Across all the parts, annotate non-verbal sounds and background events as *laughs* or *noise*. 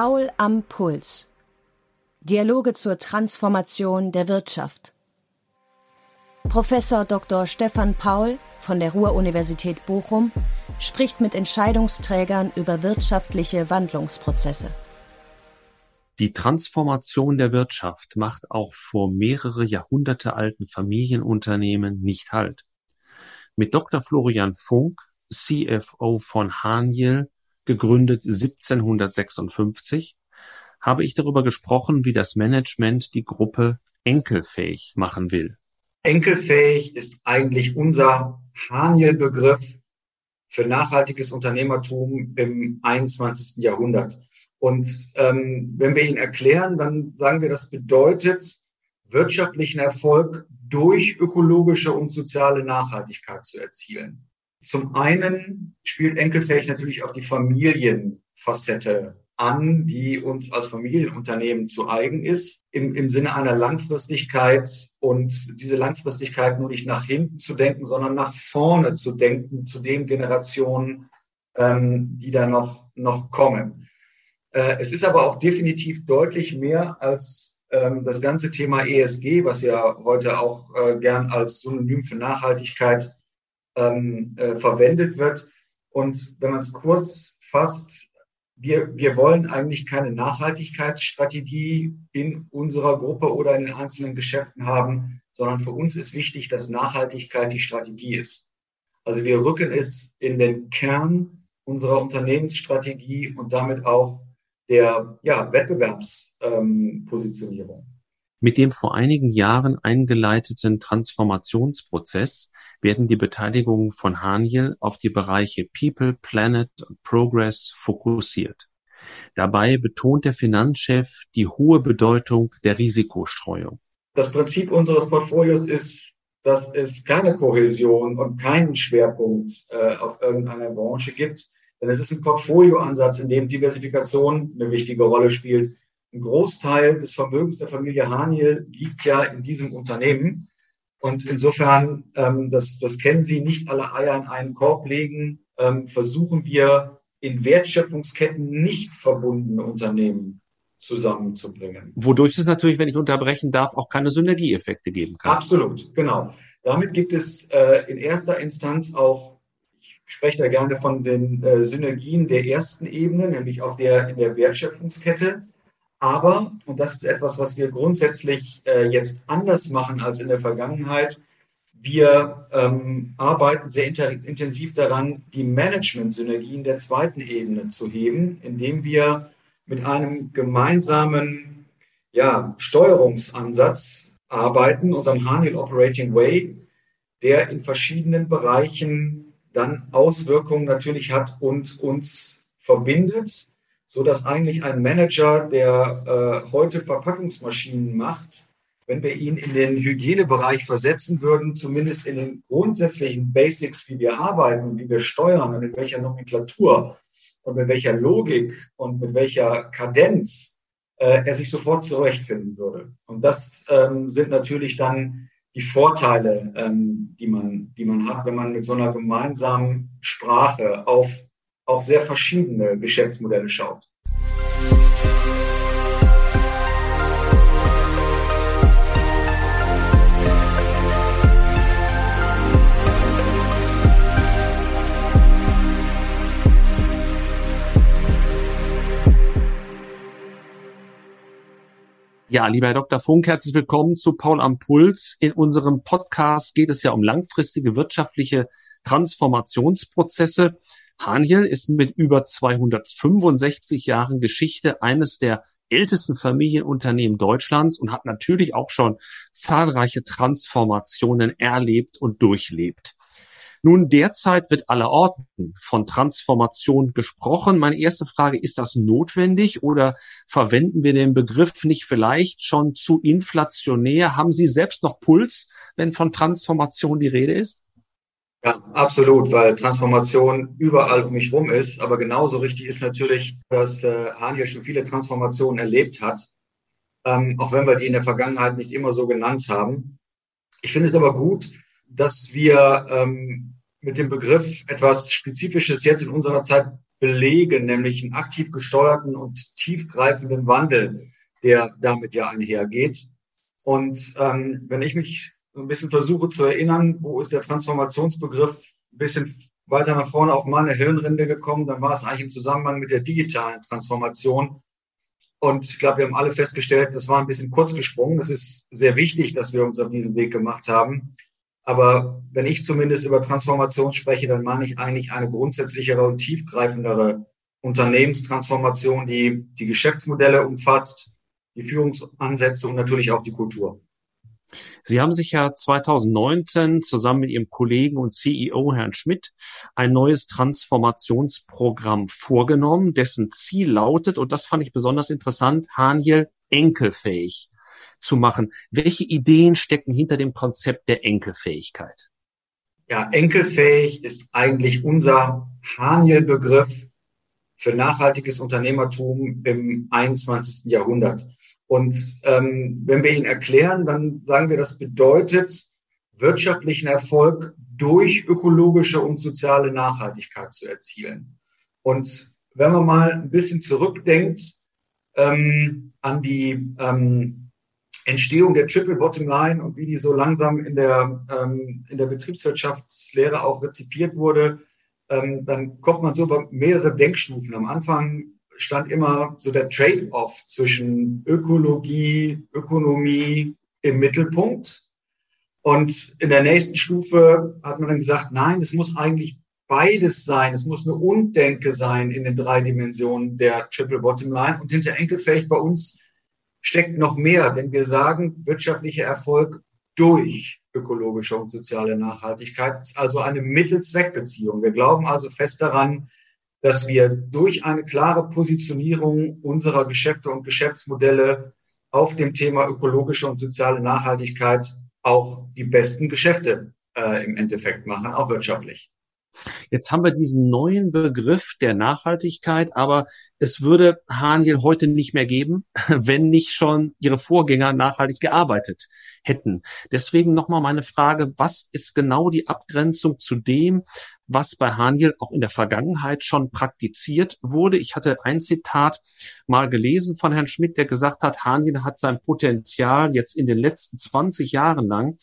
Paul am Puls. Dialoge zur Transformation der Wirtschaft. Professor Dr. Stefan Paul von der Ruhr-Universität Bochum spricht mit Entscheidungsträgern über wirtschaftliche Wandlungsprozesse. Die Transformation der Wirtschaft macht auch vor mehrere Jahrhunderte alten Familienunternehmen nicht Halt. Mit Dr. Florian Funk, CFO von Haniel, gegründet 1756, habe ich darüber gesprochen, wie das Management die Gruppe enkelfähig machen will. Enkelfähig ist eigentlich unser Haniel-Begriff für nachhaltiges Unternehmertum im 21. Jahrhundert. Und ähm, wenn wir ihn erklären, dann sagen wir, das bedeutet, wirtschaftlichen Erfolg durch ökologische und soziale Nachhaltigkeit zu erzielen. Zum einen spielt Enkelfähig natürlich auch die Familienfacette an, die uns als Familienunternehmen zu eigen ist, im, im Sinne einer Langfristigkeit und diese Langfristigkeit nur nicht nach hinten zu denken, sondern nach vorne zu denken, zu den Generationen, ähm, die da noch, noch kommen. Äh, es ist aber auch definitiv deutlich mehr als ähm, das ganze Thema ESG, was ja heute auch äh, gern als Synonym für Nachhaltigkeit ähm, äh, verwendet wird. Und wenn man es kurz fasst, wir, wir wollen eigentlich keine Nachhaltigkeitsstrategie in unserer Gruppe oder in den einzelnen Geschäften haben, sondern für uns ist wichtig, dass Nachhaltigkeit die Strategie ist. Also wir rücken es in den Kern unserer Unternehmensstrategie und damit auch der ja, Wettbewerbspositionierung. Ähm, Mit dem vor einigen Jahren eingeleiteten Transformationsprozess werden die Beteiligungen von Haniel auf die Bereiche People, Planet und Progress fokussiert. Dabei betont der Finanzchef die hohe Bedeutung der Risikostreuung. Das Prinzip unseres Portfolios ist, dass es keine Kohäsion und keinen Schwerpunkt äh, auf irgendeiner Branche gibt. Denn es ist ein Portfolioansatz, in dem Diversifikation eine wichtige Rolle spielt. Ein Großteil des Vermögens der Familie Haniel liegt ja in diesem Unternehmen. Und insofern, ähm, das, das kennen Sie, nicht alle Eier in einen Korb legen, ähm, versuchen wir in Wertschöpfungsketten nicht verbundene Unternehmen zusammenzubringen. Wodurch es natürlich, wenn ich unterbrechen darf, auch keine Synergieeffekte geben kann. Absolut, genau. Damit gibt es äh, in erster Instanz auch, ich spreche da gerne von den äh, Synergien der ersten Ebene, nämlich auf der, in der Wertschöpfungskette. Aber, und das ist etwas, was wir grundsätzlich äh, jetzt anders machen als in der Vergangenheit, wir ähm, arbeiten sehr intensiv daran, die Management-Synergien der zweiten Ebene zu heben, indem wir mit einem gemeinsamen ja, Steuerungsansatz arbeiten, unserem Handel Operating Way, der in verschiedenen Bereichen dann Auswirkungen natürlich hat und uns verbindet so dass eigentlich ein Manager, der äh, heute Verpackungsmaschinen macht, wenn wir ihn in den Hygienebereich versetzen würden, zumindest in den grundsätzlichen Basics, wie wir arbeiten und wie wir steuern und in welcher Nomenklatur und mit welcher Logik und mit welcher Kadenz äh, er sich sofort zurechtfinden würde. Und das ähm, sind natürlich dann die Vorteile, ähm, die, man, die man hat, wenn man mit so einer gemeinsamen Sprache auf auch sehr verschiedene Geschäftsmodelle schaut. Ja, lieber Herr Dr. Funk, herzlich willkommen zu Paul am Puls. In unserem Podcast geht es ja um langfristige wirtschaftliche Transformationsprozesse. Haniel ist mit über 265 Jahren Geschichte eines der ältesten Familienunternehmen Deutschlands und hat natürlich auch schon zahlreiche Transformationen erlebt und durchlebt. Nun, derzeit wird allerorten von Transformation gesprochen. Meine erste Frage, ist das notwendig oder verwenden wir den Begriff nicht vielleicht schon zu inflationär? Haben Sie selbst noch Puls, wenn von Transformation die Rede ist? Ja, absolut, weil Transformation überall um mich rum ist. Aber genauso richtig ist natürlich, dass äh, Haniel schon viele Transformationen erlebt hat, ähm, auch wenn wir die in der Vergangenheit nicht immer so genannt haben. Ich finde es aber gut, dass wir ähm, mit dem Begriff etwas Spezifisches jetzt in unserer Zeit belegen, nämlich einen aktiv gesteuerten und tiefgreifenden Wandel, der damit ja einhergeht. Und ähm, wenn ich mich ein bisschen versuche zu erinnern, wo ist der Transformationsbegriff ein bisschen weiter nach vorne auf meine Hirnrinde gekommen, dann war es eigentlich im Zusammenhang mit der digitalen Transformation. Und ich glaube, wir haben alle festgestellt, das war ein bisschen kurz gesprungen. Es ist sehr wichtig, dass wir uns auf diesen Weg gemacht haben. Aber wenn ich zumindest über Transformation spreche, dann meine ich eigentlich eine grundsätzlichere und tiefgreifendere Unternehmenstransformation, die die Geschäftsmodelle umfasst, die Führungsansätze und natürlich auch die Kultur. Sie haben sich ja 2019 zusammen mit Ihrem Kollegen und CEO Herrn Schmidt ein neues Transformationsprogramm vorgenommen, dessen Ziel lautet, und das fand ich besonders interessant, Haniel enkelfähig zu machen. Welche Ideen stecken hinter dem Konzept der Enkelfähigkeit? Ja, enkelfähig ist eigentlich unser Haniel-Begriff für nachhaltiges Unternehmertum im 21. Jahrhundert. Und ähm, wenn wir ihn erklären, dann sagen wir, das bedeutet wirtschaftlichen Erfolg durch ökologische und soziale Nachhaltigkeit zu erzielen. Und wenn man mal ein bisschen zurückdenkt ähm, an die ähm, Entstehung der Triple Bottom Line und wie die so langsam in der, ähm, in der Betriebswirtschaftslehre auch rezipiert wurde, ähm, dann kommt man so über mehrere Denkstufen. Am Anfang stand immer so der Trade-off zwischen Ökologie, Ökonomie im Mittelpunkt. Und in der nächsten Stufe hat man dann gesagt, nein, es muss eigentlich beides sein. Es muss eine Undenke sein in den drei Dimensionen der Triple Bottom Line. Und hinter Enkelfähig bei uns steckt noch mehr, wenn wir sagen, wirtschaftlicher Erfolg durch ökologische und soziale Nachhaltigkeit ist also eine Mittel-Zweck-Beziehung. Wir glauben also fest daran, dass wir durch eine klare Positionierung unserer Geschäfte und Geschäftsmodelle auf dem Thema ökologische und soziale Nachhaltigkeit auch die besten Geschäfte äh, im Endeffekt machen, auch wirtschaftlich. Jetzt haben wir diesen neuen Begriff der Nachhaltigkeit, aber es würde Haniel heute nicht mehr geben, *laughs* wenn nicht schon ihre Vorgänger nachhaltig gearbeitet hätten. Deswegen nochmal meine Frage, was ist genau die Abgrenzung zu dem, was bei Haniel auch in der Vergangenheit schon praktiziert wurde? Ich hatte ein Zitat mal gelesen von Herrn Schmidt, der gesagt hat, Haniel hat sein Potenzial jetzt in den letzten 20 Jahren lang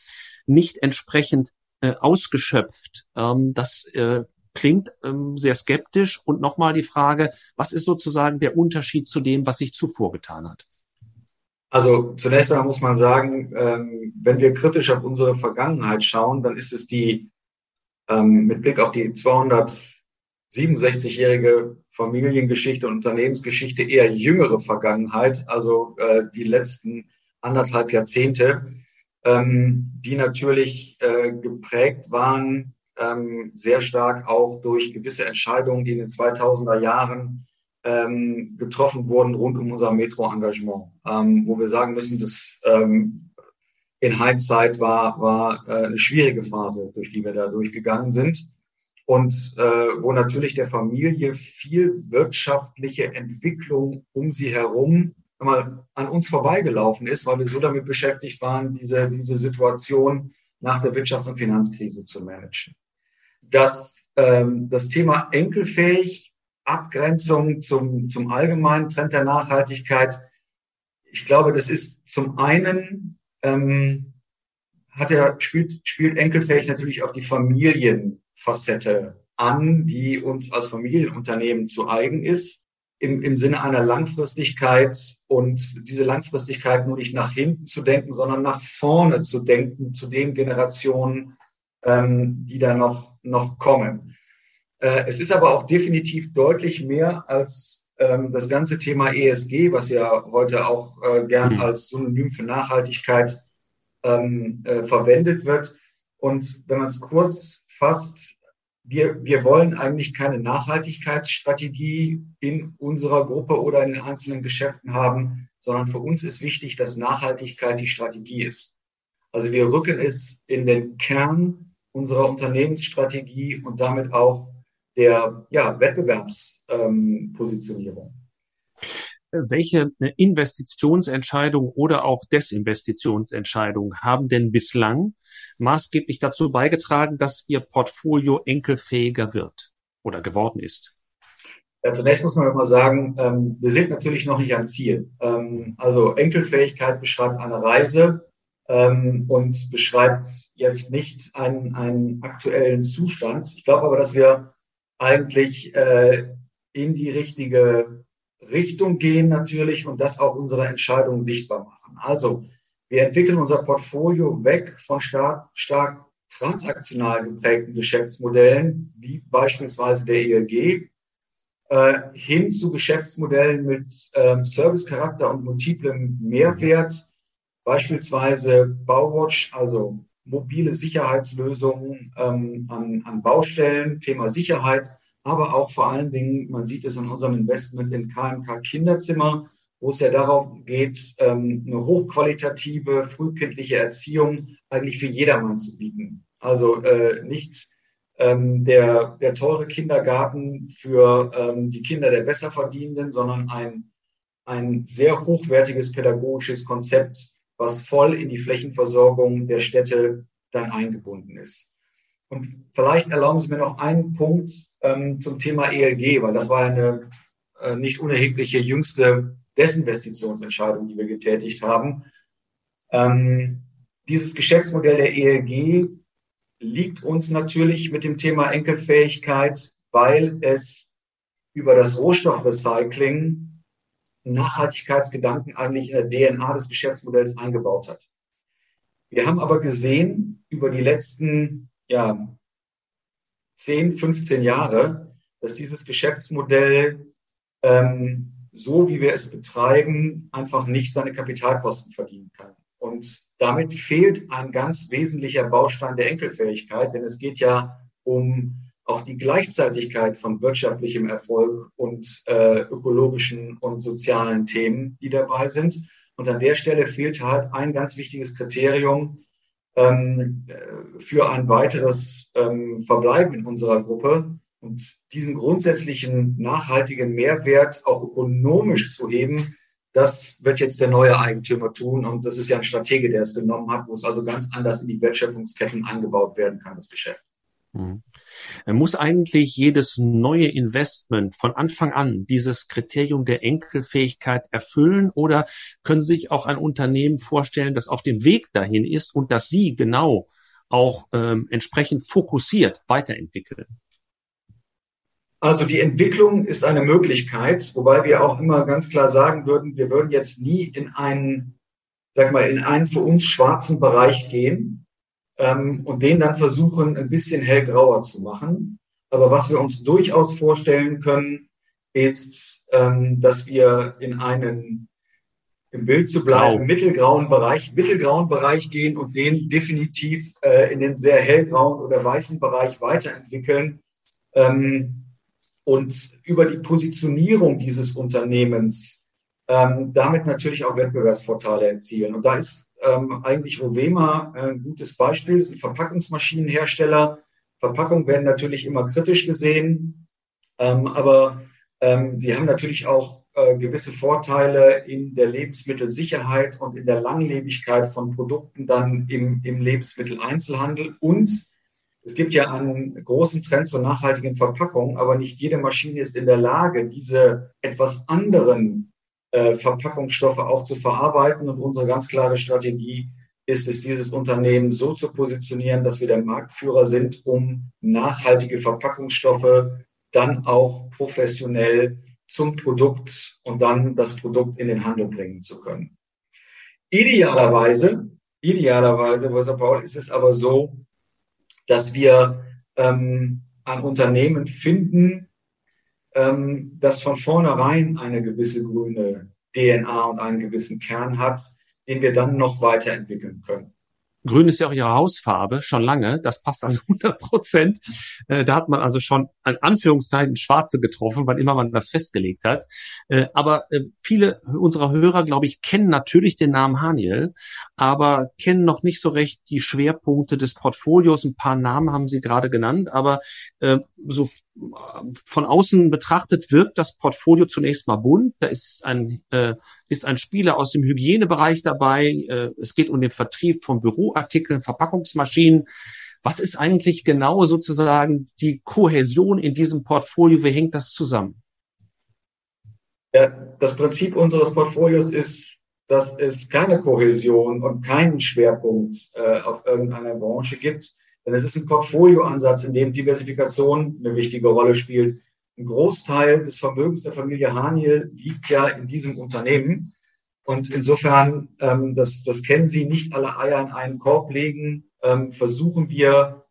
nicht entsprechend äh, ausgeschöpft. Ähm, das äh, klingt ähm, sehr skeptisch. Und nochmal die Frage, was ist sozusagen der Unterschied zu dem, was sich zuvor getan hat? Also zunächst einmal muss man sagen, ähm, wenn wir kritisch auf unsere Vergangenheit schauen, dann ist es die ähm, mit Blick auf die 267-jährige Familiengeschichte und Unternehmensgeschichte eher jüngere Vergangenheit, also äh, die letzten anderthalb Jahrzehnte, ähm, die natürlich äh, geprägt waren ähm, sehr stark auch durch gewisse Entscheidungen, die in den 2000er Jahren ähm, getroffen wurden rund um unser Metro-Engagement, ähm, wo wir sagen müssen, dass ähm, in Hindsight war, war äh, eine schwierige Phase, durch die wir da durchgegangen sind. Und äh, wo natürlich der Familie viel wirtschaftliche Entwicklung um sie herum mal an uns vorbeigelaufen ist, weil wir so damit beschäftigt waren, diese, diese Situation nach der Wirtschafts- und Finanzkrise zu managen. Dass ähm, das Thema enkelfähig, Abgrenzung zum, zum allgemeinen Trend der Nachhaltigkeit, ich glaube, das ist zum einen, ähm, hat er, spielt, spielt enkelfähig natürlich auch die Familienfacette an, die uns als Familienunternehmen zu eigen ist, im, im Sinne einer Langfristigkeit und diese Langfristigkeit nur nicht nach hinten zu denken, sondern nach vorne zu denken, zu den Generationen, ähm, die da noch noch kommen. Äh, es ist aber auch definitiv deutlich mehr als das ganze Thema ESG, was ja heute auch äh, gern mhm. als Synonym für Nachhaltigkeit ähm, äh, verwendet wird. Und wenn man es kurz fasst, wir, wir wollen eigentlich keine Nachhaltigkeitsstrategie in unserer Gruppe oder in den einzelnen Geschäften haben, sondern für uns ist wichtig, dass Nachhaltigkeit die Strategie ist. Also wir rücken es in den Kern unserer Unternehmensstrategie und damit auch der ja, Wettbewerbspositionierung. Ähm, Welche äh, Investitionsentscheidungen oder auch Desinvestitionsentscheidungen haben denn bislang maßgeblich dazu beigetragen, dass Ihr Portfolio enkelfähiger wird oder geworden ist? Ja, zunächst muss man immer sagen, ähm, wir sind natürlich noch nicht am Ziel. Ähm, also Enkelfähigkeit beschreibt eine Reise ähm, und beschreibt jetzt nicht einen, einen aktuellen Zustand. Ich glaube aber, dass wir eigentlich äh, in die richtige Richtung gehen natürlich und das auch unsere Entscheidungen sichtbar machen. Also wir entwickeln unser Portfolio weg von stark, stark transaktional geprägten Geschäftsmodellen, wie beispielsweise der ELG, äh, hin zu Geschäftsmodellen mit ähm, Servicecharakter und multiplem Mehrwert, beispielsweise Bauwatch, also mobile Sicherheitslösungen ähm, an, an Baustellen, Thema Sicherheit, aber auch vor allen Dingen, man sieht es an unserem Investment in KMK Kinderzimmer, wo es ja darum geht, ähm, eine hochqualitative, frühkindliche Erziehung eigentlich für jedermann zu bieten. Also äh, nicht ähm, der, der teure Kindergarten für ähm, die Kinder der Besserverdienenden, sondern ein, ein sehr hochwertiges pädagogisches Konzept, was voll in die Flächenversorgung der Städte dann eingebunden ist. Und vielleicht erlauben Sie mir noch einen Punkt ähm, zum Thema ELG, weil das war eine äh, nicht unerhebliche jüngste Desinvestitionsentscheidung, die wir getätigt haben. Ähm, dieses Geschäftsmodell der ELG liegt uns natürlich mit dem Thema Enkelfähigkeit, weil es über das Rohstoffrecycling Nachhaltigkeitsgedanken eigentlich in der DNA des Geschäftsmodells eingebaut hat. Wir haben aber gesehen über die letzten ja, 10, 15 Jahre, dass dieses Geschäftsmodell ähm, so, wie wir es betreiben, einfach nicht seine Kapitalkosten verdienen kann. Und damit fehlt ein ganz wesentlicher Baustein der Enkelfähigkeit, denn es geht ja um auch die Gleichzeitigkeit von wirtschaftlichem Erfolg und äh, ökologischen und sozialen Themen, die dabei sind. Und an der Stelle fehlt halt ein ganz wichtiges Kriterium ähm, für ein weiteres ähm, Verbleiben in unserer Gruppe. Und diesen grundsätzlichen nachhaltigen Mehrwert auch ökonomisch zu heben, das wird jetzt der neue Eigentümer tun. Und das ist ja ein Stratege, der es genommen hat, wo es also ganz anders in die Wertschöpfungsketten eingebaut werden kann, das Geschäft. Mhm. Muss eigentlich jedes neue Investment von Anfang an dieses Kriterium der Enkelfähigkeit erfüllen oder können Sie sich auch ein Unternehmen vorstellen, das auf dem Weg dahin ist und das Sie genau auch ähm, entsprechend fokussiert weiterentwickeln? Also die Entwicklung ist eine Möglichkeit, wobei wir auch immer ganz klar sagen würden, wir würden jetzt nie in einen, sag mal, in einen für uns schwarzen Bereich gehen ähm, und den dann versuchen, ein bisschen hellgrauer zu machen. Aber was wir uns durchaus vorstellen können, ist, ähm, dass wir in einen im Bild zu bleiben, Grau. mittelgrauen Bereich, mittelgrauen Bereich gehen und den definitiv äh, in den sehr hellgrauen oder weißen Bereich weiterentwickeln. Ähm, und über die Positionierung dieses Unternehmens ähm, damit natürlich auch Wettbewerbsvorteile erzielen. Und da ist ähm, eigentlich Rovema ein gutes Beispiel. Das ein Verpackungsmaschinenhersteller. Verpackungen werden natürlich immer kritisch gesehen, ähm, aber ähm, sie haben natürlich auch äh, gewisse Vorteile in der Lebensmittelsicherheit und in der Langlebigkeit von Produkten dann im, im Lebensmitteleinzelhandel und es gibt ja einen großen Trend zur nachhaltigen Verpackung, aber nicht jede Maschine ist in der Lage, diese etwas anderen äh, Verpackungsstoffe auch zu verarbeiten. Und unsere ganz klare Strategie ist es, dieses Unternehmen so zu positionieren, dass wir der Marktführer sind, um nachhaltige Verpackungsstoffe dann auch professionell zum Produkt und dann das Produkt in den Handel bringen zu können. Idealerweise, idealerweise, Professor Paul, ist es aber so, dass wir ähm, ein Unternehmen finden, ähm, das von vornherein eine gewisse grüne DNA und einen gewissen Kern hat, den wir dann noch weiterentwickeln können. Grün ist ja auch ihre Hausfarbe, schon lange. Das passt also 100 Prozent. Äh, da hat man also schon an Anführungszeichen Schwarze getroffen, wann immer man das festgelegt hat. Äh, aber äh, viele unserer Hörer, glaube ich, kennen natürlich den Namen Haniel, aber kennen noch nicht so recht die Schwerpunkte des Portfolios. Ein paar Namen haben Sie gerade genannt, aber so von außen betrachtet wirkt das Portfolio zunächst mal bunt. Da ist ein, äh, ist ein Spieler aus dem Hygienebereich dabei. Äh, es geht um den Vertrieb von Büroartikeln, Verpackungsmaschinen. Was ist eigentlich genau sozusagen die Kohäsion in diesem Portfolio? Wie hängt das zusammen? Ja, das Prinzip unseres Portfolios ist, dass es keine Kohäsion und keinen Schwerpunkt äh, auf irgendeiner Branche gibt. Denn es ist ein Portfolioansatz, in dem Diversifikation eine wichtige Rolle spielt. Ein Großteil des Vermögens der Familie Haniel liegt ja in diesem Unternehmen. Und insofern, ähm, das, das kennen Sie, nicht alle Eier in einen Korb legen, ähm, versuchen wir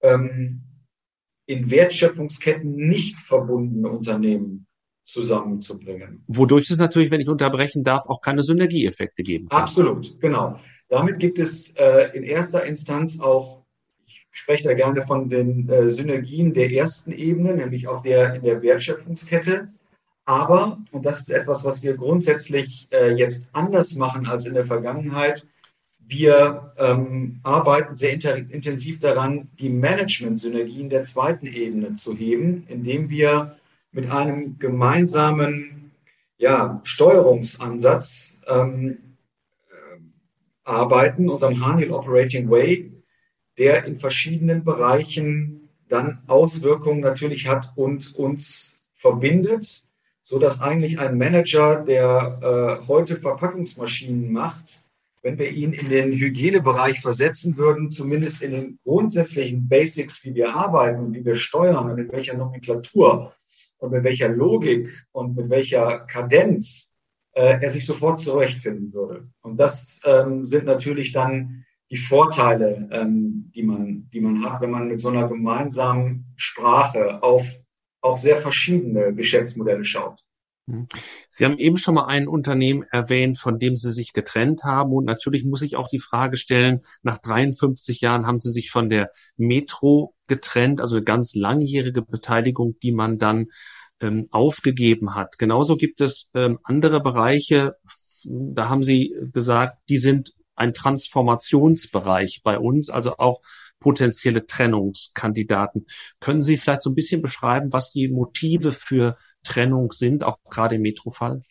ähm, in Wertschöpfungsketten nicht verbundene Unternehmen zusammenzubringen. Wodurch es natürlich, wenn ich unterbrechen darf, auch keine Synergieeffekte geben kann. Absolut, genau. Damit gibt es äh, in erster Instanz auch, ich spreche da gerne von den äh, Synergien der ersten Ebene, nämlich auf der in der Wertschöpfungskette. Aber, und das ist etwas, was wir grundsätzlich äh, jetzt anders machen als in der Vergangenheit, wir ähm, arbeiten sehr intensiv daran, die Management-Synergien der zweiten Ebene zu heben, indem wir mit einem gemeinsamen ja, Steuerungsansatz ähm, äh, arbeiten, unserem Haniel Operating Way, der in verschiedenen Bereichen dann Auswirkungen natürlich hat und uns verbindet so dass eigentlich ein Manager, der äh, heute Verpackungsmaschinen macht, wenn wir ihn in den Hygienebereich versetzen würden, zumindest in den grundsätzlichen Basics, wie wir arbeiten wie wir steuern und mit welcher Nomenklatur und mit welcher Logik und mit welcher Kadenz äh, er sich sofort zurechtfinden würde. Und das ähm, sind natürlich dann die Vorteile, ähm, die, man, die man hat, wenn man mit so einer gemeinsamen Sprache auf auch sehr verschiedene Geschäftsmodelle schaut. Mhm. Sie haben eben schon mal ein Unternehmen erwähnt, von dem Sie sich getrennt haben. Und natürlich muss ich auch die Frage stellen, nach 53 Jahren haben Sie sich von der Metro getrennt, also eine ganz langjährige Beteiligung, die man dann ähm, aufgegeben hat. Genauso gibt es ähm, andere Bereiche, da haben Sie gesagt, die sind ein Transformationsbereich bei uns, also auch potenzielle Trennungskandidaten. Können Sie vielleicht so ein bisschen beschreiben, was die Motive für Trennung sind, auch gerade im Metrofall?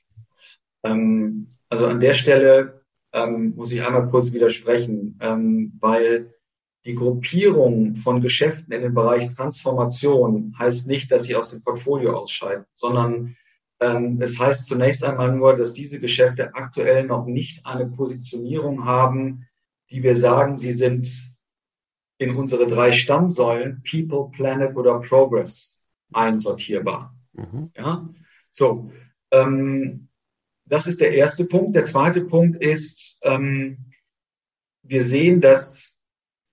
Ähm, also an der Stelle ähm, muss ich einmal kurz widersprechen, ähm, weil die Gruppierung von Geschäften in dem Bereich Transformation heißt nicht, dass sie aus dem Portfolio ausscheiden, sondern es heißt zunächst einmal nur, dass diese Geschäfte aktuell noch nicht eine Positionierung haben, die wir sagen, sie sind in unsere drei Stammsäulen People, Planet oder Progress einsortierbar. Mhm. Ja, so. Ähm, das ist der erste Punkt. Der zweite Punkt ist, ähm, wir sehen, dass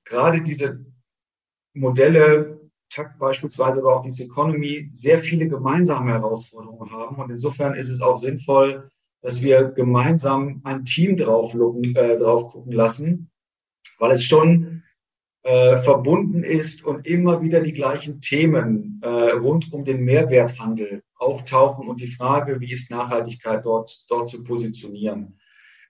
gerade diese Modelle, TAC beispielsweise oder auch diese Economy, sehr viele gemeinsame Herausforderungen haben. Und insofern ist es auch sinnvoll, dass wir gemeinsam ein Team drauf, äh, drauf gucken lassen, weil es schon äh, verbunden ist und immer wieder die gleichen Themen äh, rund um den Mehrwerthandel auftauchen und die Frage, wie ist Nachhaltigkeit dort, dort zu positionieren.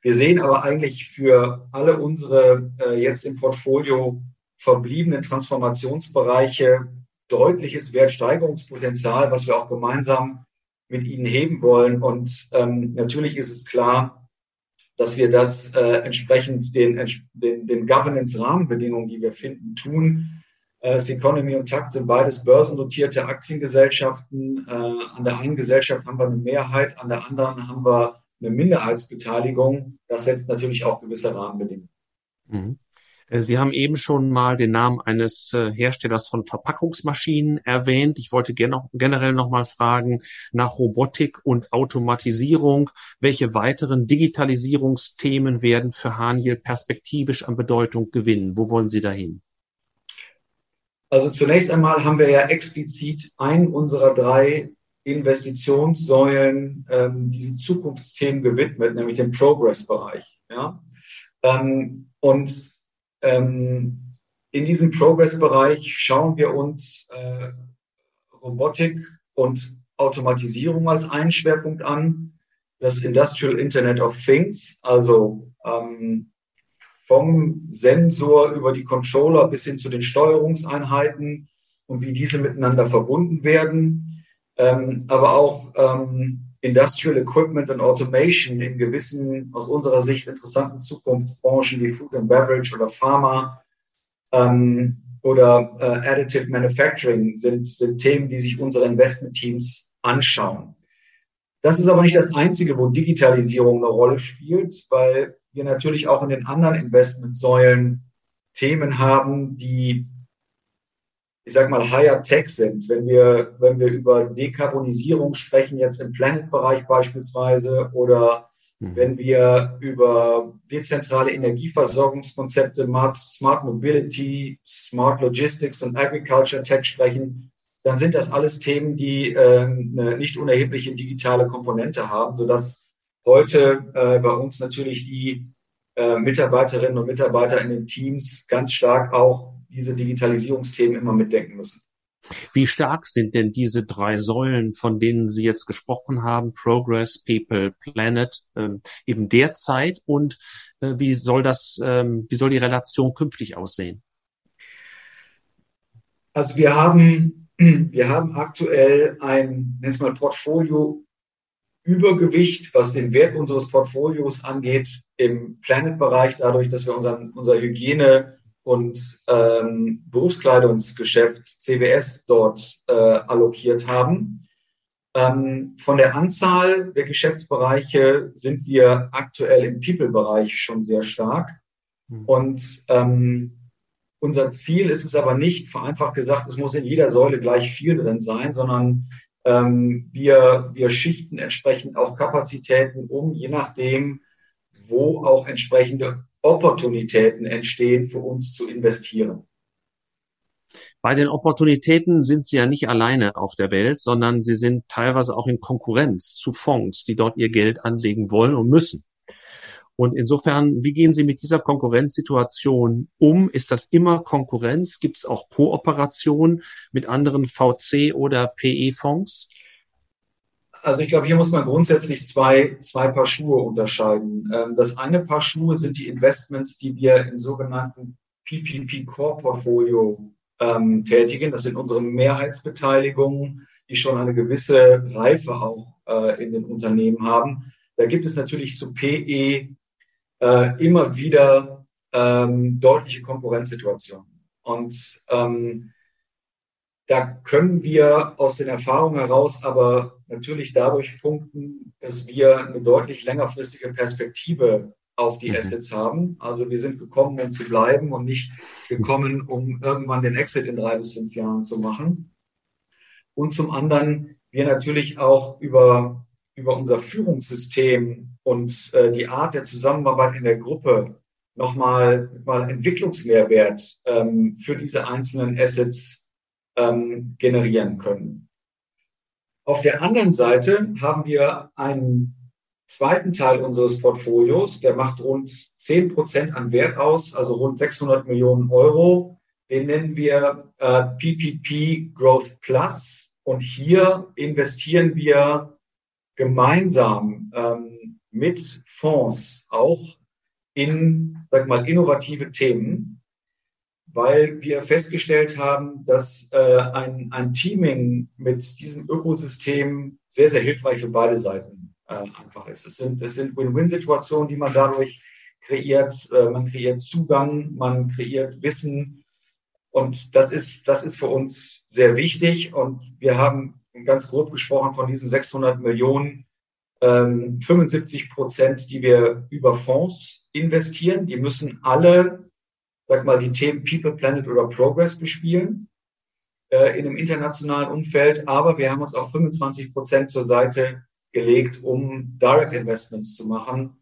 Wir sehen aber eigentlich für alle unsere äh, jetzt im Portfolio verbliebenen Transformationsbereiche deutliches Wertsteigerungspotenzial, was wir auch gemeinsam mit Ihnen heben wollen. Und ähm, natürlich ist es klar, dass wir das äh, entsprechend den, den, den Governance-Rahmenbedingungen, die wir finden, tun. Äh, Economy und Takt sind beides börsennotierte Aktiengesellschaften. Äh, an der einen Gesellschaft haben wir eine Mehrheit, an der anderen haben wir eine Minderheitsbeteiligung. Das setzt natürlich auch gewisse Rahmenbedingungen. Mhm. Äh, Sie haben eben schon mal den Namen eines äh, Herstellers von Verpackungsmaschinen erwähnt. Ich wollte generell noch mal fragen nach Robotik und Automatisierung. Welche weiteren Digitalisierungsthemen werden für Haniel perspektivisch an Bedeutung gewinnen? Wo wollen Sie dahin? Also zunächst einmal haben wir ja explizit einen unserer drei Investitionssäulen ähm, diesen Zukunftsthemen gewidmet, nämlich den Progress-Bereich. Ja? Ähm, und ähm, in diesem Progress-Bereich schauen wir uns äh, Robotik und Automatisierung als einen Schwerpunkt an. Das Industrial Internet of Things, also ähm, vom Sensor über die Controller bis hin zu den Steuerungseinheiten und wie diese miteinander verbunden werden, ähm, aber auch ähm, Industrial Equipment and Automation in gewissen, aus unserer Sicht interessanten Zukunftsbranchen wie Food and Beverage oder Pharma ähm, oder äh, Additive Manufacturing sind, sind Themen, die sich unsere Investment-Teams anschauen. Das ist aber nicht das Einzige, wo Digitalisierung eine Rolle spielt, weil wir natürlich auch in den anderen Investmentsäulen Themen haben, die, ich sag mal, higher tech sind. Wenn wir, wenn wir über Dekarbonisierung sprechen, jetzt im Planet-Bereich beispielsweise, oder mhm. wenn wir über dezentrale Energieversorgungskonzepte, Smart Mobility, Smart Logistics und Agriculture Tech sprechen, dann sind das alles Themen, die äh, eine nicht unerhebliche digitale Komponente haben, sodass heute äh, bei uns natürlich die äh, Mitarbeiterinnen und Mitarbeiter in den Teams ganz stark auch diese Digitalisierungsthemen immer mitdenken müssen. Wie stark sind denn diese drei Säulen, von denen Sie jetzt gesprochen haben, Progress, People, Planet, ähm, eben derzeit und äh, wie soll das, ähm, wie soll die Relation künftig aussehen? Also wir haben *clears throat* wir haben aktuell ein, nenn mal Portfolio Übergewicht, was den Wert unseres Portfolios angeht, im Planet-Bereich, dadurch, dass wir unseren, unser Hygiene- und ähm, Berufskleidungsgeschäft CWS dort äh, allokiert haben. Ähm, von der Anzahl der Geschäftsbereiche sind wir aktuell im People-Bereich schon sehr stark. Mhm. Und ähm, unser Ziel ist es aber nicht, vereinfacht gesagt, es muss in jeder Säule gleich viel drin sein, sondern ähm, wir, wir schichten entsprechend auch Kapazitäten um, je nachdem, wo auch entsprechende Opportunitäten entstehen, für uns zu investieren. Bei den Opportunitäten sind Sie ja nicht alleine auf der Welt, sondern Sie sind teilweise auch in Konkurrenz zu Fonds, die dort ihr Geld anlegen wollen und müssen. Und insofern, wie gehen Sie mit dieser Konkurrenzsituation um? Ist das immer Konkurrenz? Gibt es auch Kooperation mit anderen VC oder PE-Fonds? Also ich glaube, hier muss man grundsätzlich zwei, zwei Paar Schuhe unterscheiden. Ähm, das eine Paar Schuhe sind die Investments, die wir im sogenannten PPP Core Portfolio ähm, tätigen. Das sind unsere Mehrheitsbeteiligungen, die schon eine gewisse Reife auch äh, in den Unternehmen haben. Da gibt es natürlich zu PE äh, immer wieder ähm, deutliche Konkurrenzsituationen. Und ähm, da können wir aus den Erfahrungen heraus aber natürlich dadurch punkten, dass wir eine deutlich längerfristige Perspektive auf die mhm. Assets haben. Also wir sind gekommen, um zu bleiben und nicht gekommen, um irgendwann den Exit in drei bis fünf Jahren zu machen. Und zum anderen wir natürlich auch über, über unser Führungssystem und äh, die Art der Zusammenarbeit in der Gruppe nochmal mal Entwicklungsmehrwert ähm, für diese einzelnen Assets ähm, generieren können. Auf der anderen Seite haben wir einen zweiten Teil unseres Portfolios, der macht rund 10 Prozent an Wert aus, also rund 600 Millionen Euro. Den nennen wir äh, PPP Growth Plus. Und hier investieren wir gemeinsam ähm, mit Fonds auch in, sag mal, innovative Themen, weil wir festgestellt haben, dass äh, ein, ein Teaming mit diesem Ökosystem sehr, sehr hilfreich für beide Seiten äh, einfach ist. Es sind, es sind Win-Win-Situationen, die man dadurch kreiert. Äh, man kreiert Zugang, man kreiert Wissen. Und das ist, das ist für uns sehr wichtig. Und wir haben ganz grob gesprochen von diesen 600 Millionen 75 ähm, Prozent, die wir über Fonds investieren. Die müssen alle, sag mal, die Themen People, Planet oder Progress bespielen äh, in einem internationalen Umfeld. Aber wir haben uns auch 25 Prozent zur Seite gelegt, um Direct Investments zu machen.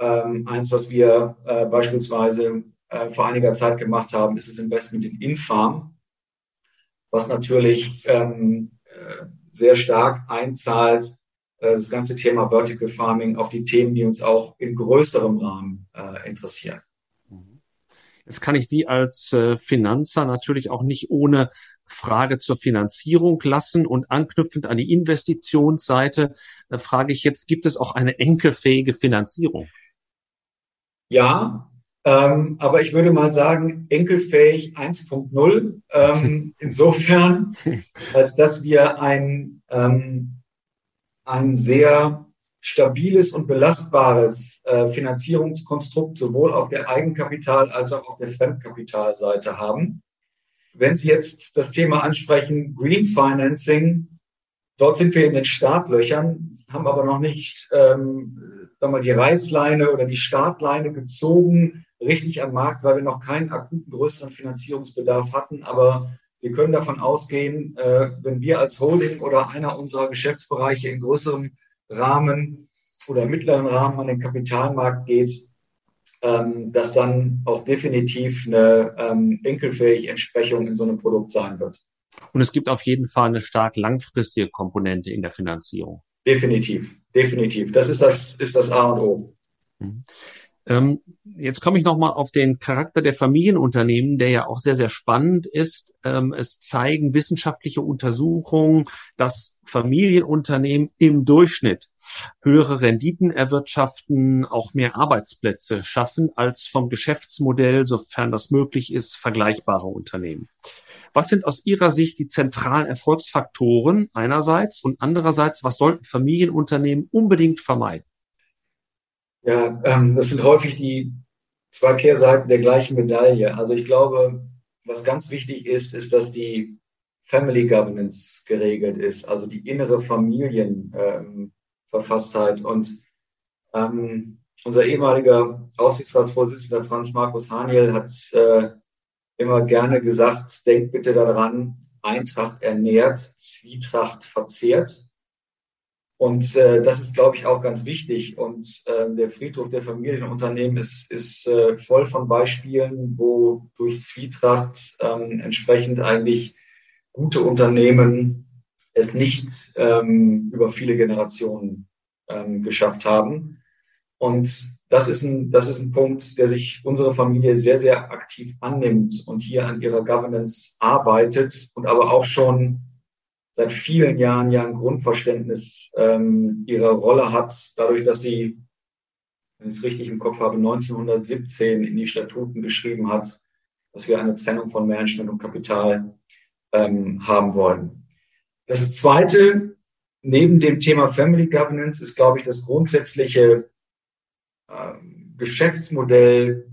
Ähm, eins, was wir äh, beispielsweise äh, vor einiger Zeit gemacht haben, ist das Investment in Infarm, was natürlich ähm, äh, sehr stark einzahlt äh, das ganze Thema Vertical Farming auf die Themen, die uns auch in größerem Rahmen äh, interessieren. Jetzt kann ich Sie als äh, Finanzer natürlich auch nicht ohne Frage zur Finanzierung lassen und anknüpfend an die Investitionsseite äh, frage ich jetzt, gibt es auch eine enkelfähige Finanzierung? Ja, ähm, aber ich würde mal sagen, enkelfähig 1.0. Ähm, *laughs* insofern, als dass wir ein ähm, ein sehr stabiles und belastbares äh, Finanzierungskonstrukt sowohl auf der Eigenkapital- als auch auf der Fremdkapitalseite haben. Wenn Sie jetzt das Thema ansprechen, Green Financing, dort sind wir in den Startlöchern, haben aber noch nicht ähm, sagen wir, die Reißleine oder die Startleine gezogen, richtig am Markt, weil wir noch keinen akuten größeren Finanzierungsbedarf hatten. Aber Sie können davon ausgehen, äh, wenn wir als Holding oder einer unserer Geschäftsbereiche in größerem Rahmen oder mittleren Rahmen an den Kapitalmarkt geht, ähm, dass dann auch definitiv eine ähm, enkelfähige Entsprechung in so einem Produkt sein wird. Und es gibt auf jeden Fall eine stark langfristige Komponente in der Finanzierung. Definitiv, definitiv. Das ist das, ist das A und O. Mhm. Ähm, jetzt komme ich nochmal auf den Charakter der Familienunternehmen, der ja auch sehr, sehr spannend ist. Ähm, es zeigen wissenschaftliche Untersuchungen, dass Familienunternehmen im Durchschnitt höhere Renditen erwirtschaften, auch mehr Arbeitsplätze schaffen als vom Geschäftsmodell, sofern das möglich ist, vergleichbare Unternehmen. Was sind aus Ihrer Sicht die zentralen Erfolgsfaktoren einerseits und andererseits, was sollten Familienunternehmen unbedingt vermeiden? Ja, ähm, das sind häufig die zwei Kehrseiten der gleichen Medaille. Also ich glaube, was ganz wichtig ist, ist, dass die Family Governance geregelt ist, also die innere Familienverfasstheit. Ähm, und ähm, unser ehemaliger Aufsichtsratsvorsitzender Franz Markus Haniel hat äh, immer gerne gesagt, denkt bitte daran, Eintracht ernährt, Zwietracht verzehrt. Und äh, das ist, glaube ich, auch ganz wichtig. Und äh, der Friedhof der Familienunternehmen ist, ist äh, voll von Beispielen, wo durch Zwietracht ähm, entsprechend eigentlich gute Unternehmen es nicht ähm, über viele Generationen ähm, geschafft haben. Und das ist, ein, das ist ein Punkt, der sich unsere Familie sehr, sehr aktiv annimmt und hier an ihrer Governance arbeitet und aber auch schon seit vielen Jahren ja ein Grundverständnis ähm, ihrer Rolle hat, dadurch, dass sie, wenn ich es richtig im Kopf habe, 1917 in die Statuten geschrieben hat, dass wir eine Trennung von Management und Kapital ähm, haben wollen. Das Zweite, neben dem Thema Family Governance, ist, glaube ich, das grundsätzliche ähm, Geschäftsmodell,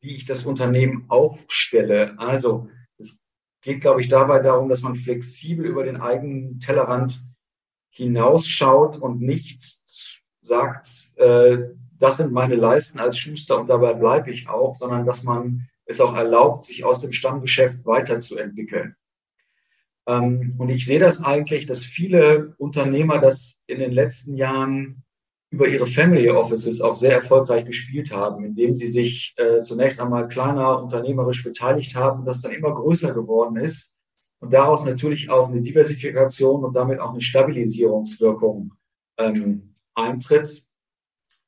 wie ich das Unternehmen aufstelle. Also geht, glaube ich, dabei darum, dass man flexibel über den eigenen Tellerrand hinausschaut und nicht sagt, äh, das sind meine Leisten als Schuster und dabei bleibe ich auch, sondern dass man es auch erlaubt, sich aus dem Stammgeschäft weiterzuentwickeln. Ähm, und ich sehe das eigentlich, dass viele Unternehmer das in den letzten Jahren über ihre Family Offices auch sehr erfolgreich gespielt haben, indem sie sich äh, zunächst einmal kleiner unternehmerisch beteiligt haben, das dann immer größer geworden ist und daraus natürlich auch eine Diversifikation und damit auch eine Stabilisierungswirkung ähm, eintritt.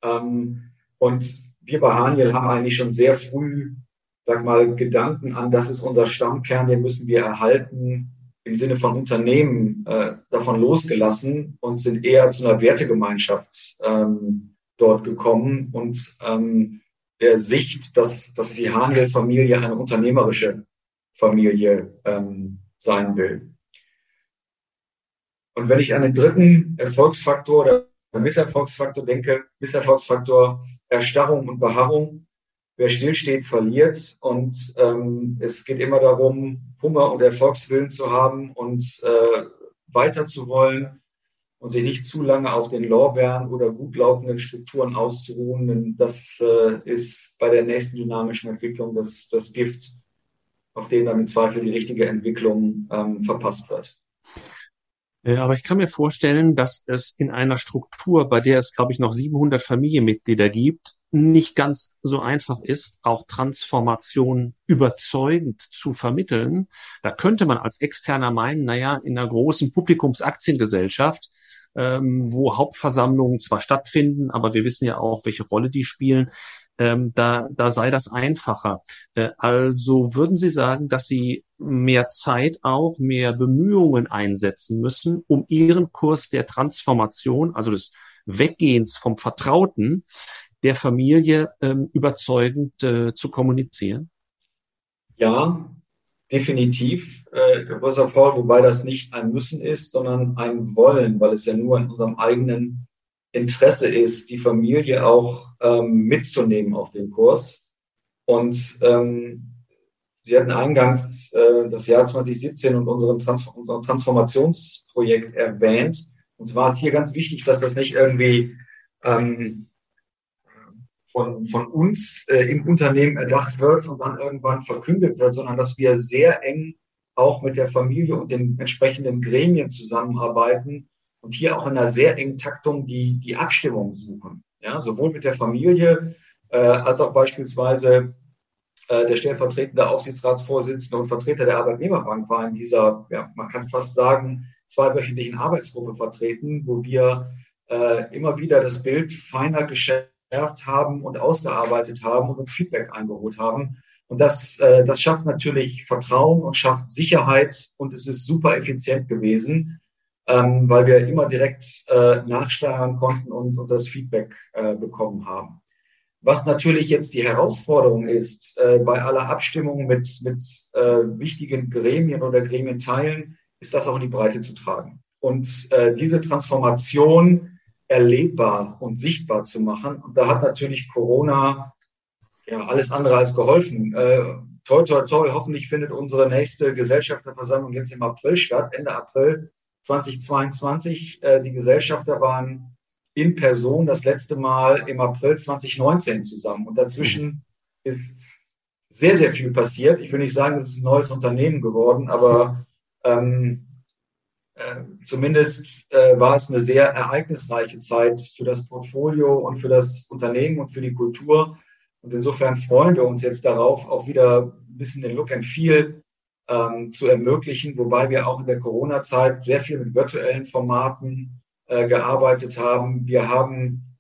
Ähm, und wir bei Haniel haben eigentlich schon sehr früh, sag mal, Gedanken an, das ist unser Stammkern, den müssen wir erhalten, im Sinne von Unternehmen äh, davon losgelassen und sind eher zu einer Wertegemeinschaft ähm, dort gekommen und ähm, der Sicht, dass, dass die Haniel-Familie eine unternehmerische Familie ähm, sein will. Und wenn ich an den dritten Erfolgsfaktor oder Misserfolgsfaktor denke, Misserfolgsfaktor Erstarrung und Beharrung, wer stillsteht, verliert. Und ähm, es geht immer darum, Hunger und Erfolgswillen zu haben und äh, weiter zu wollen und sich nicht zu lange auf den Lorbeeren oder gut laufenden Strukturen auszuruhen. Denn das äh, ist bei der nächsten dynamischen Entwicklung das, das Gift, auf dem dann im Zweifel die richtige Entwicklung ähm, verpasst wird. Äh, aber ich kann mir vorstellen, dass es in einer Struktur, bei der es, glaube ich, noch 700 Familienmitglieder gibt, nicht ganz so einfach ist, auch Transformation überzeugend zu vermitteln. Da könnte man als Externer meinen, naja, in einer großen Publikumsaktiengesellschaft, ähm, wo Hauptversammlungen zwar stattfinden, aber wir wissen ja auch, welche Rolle die spielen, ähm, da, da sei das einfacher. Äh, also würden Sie sagen, dass Sie mehr Zeit auch, mehr Bemühungen einsetzen müssen, um Ihren Kurs der Transformation, also des Weggehens vom Vertrauten der Familie ähm, überzeugend äh, zu kommunizieren? Ja, definitiv, äh, Professor Paul, wobei das nicht ein Müssen ist, sondern ein Wollen, weil es ja nur in unserem eigenen Interesse ist, die Familie auch ähm, mitzunehmen auf den Kurs. Und ähm, Sie hatten eingangs äh, das Jahr 2017 und unseren Trans unser Transformationsprojekt erwähnt. Und zwar ist hier ganz wichtig, dass das nicht irgendwie ähm, von, von uns äh, im Unternehmen erdacht wird und dann irgendwann verkündet wird, sondern dass wir sehr eng auch mit der Familie und den entsprechenden Gremien zusammenarbeiten und hier auch in einer sehr engen Taktung die, die Abstimmung suchen. Ja, sowohl mit der Familie äh, als auch beispielsweise äh, der stellvertretende Aufsichtsratsvorsitzende und Vertreter der Arbeitnehmerbank war in dieser, ja, man kann fast sagen, zweiwöchentlichen Arbeitsgruppe vertreten, wo wir äh, immer wieder das Bild feiner geschärft haben und ausgearbeitet haben und uns Feedback eingeholt haben. Und das, äh, das schafft natürlich Vertrauen und schafft Sicherheit und es ist super effizient gewesen, ähm, weil wir immer direkt äh, nachsteuern konnten und, und das Feedback äh, bekommen haben. Was natürlich jetzt die Herausforderung ist, äh, bei aller Abstimmung mit, mit äh, wichtigen Gremien oder Gremienteilen, ist das auch in die Breite zu tragen. Und äh, diese Transformation erlebbar und sichtbar zu machen. Und da hat natürlich Corona ja alles andere als geholfen. Äh, toi, toi, toi, hoffentlich findet unsere nächste Gesellschafterversammlung jetzt im April statt, Ende April 2022. Äh, die Gesellschafter waren in Person das letzte Mal im April 2019 zusammen. Und dazwischen ist sehr, sehr viel passiert. Ich will nicht sagen, es ist ein neues Unternehmen geworden, aber ähm, äh, zumindest äh, war es eine sehr ereignisreiche Zeit für das Portfolio und für das Unternehmen und für die Kultur. Und insofern freuen wir uns jetzt darauf, auch wieder ein bisschen den Look and Feel ähm, zu ermöglichen, wobei wir auch in der Corona-Zeit sehr viel mit virtuellen Formaten äh, gearbeitet haben. Wir haben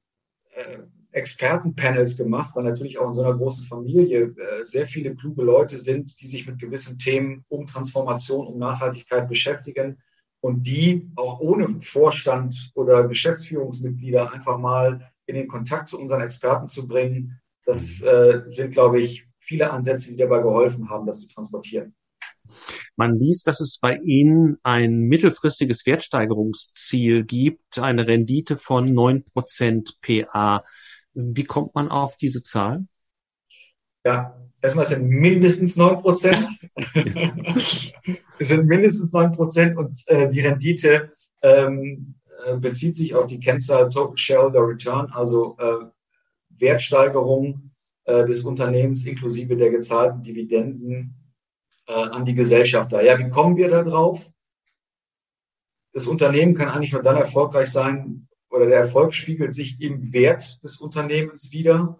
äh, Expertenpanels gemacht, weil natürlich auch in so einer großen Familie äh, sehr viele kluge Leute sind, die sich mit gewissen Themen um Transformation, um Nachhaltigkeit beschäftigen und die auch ohne Vorstand oder Geschäftsführungsmitglieder einfach mal in den Kontakt zu unseren Experten zu bringen. Das äh, sind, glaube ich, viele Ansätze, die dabei geholfen haben, das zu transportieren. Man liest, dass es bei Ihnen ein mittelfristiges Wertsteigerungsziel gibt, eine Rendite von neun Prozent PA. Wie kommt man auf diese Zahl? Ja, erstmal sind mindestens neun Prozent. *laughs* es sind mindestens neun Prozent und äh, die Rendite ähm, äh, bezieht sich auf die Kennzahl Total Shareholder Return, also äh, Wertsteigerung äh, des Unternehmens inklusive der gezahlten Dividenden äh, an die Gesellschafter. Ja, wie kommen wir da drauf? Das Unternehmen kann eigentlich nur dann erfolgreich sein oder der Erfolg spiegelt sich im Wert des Unternehmens wieder.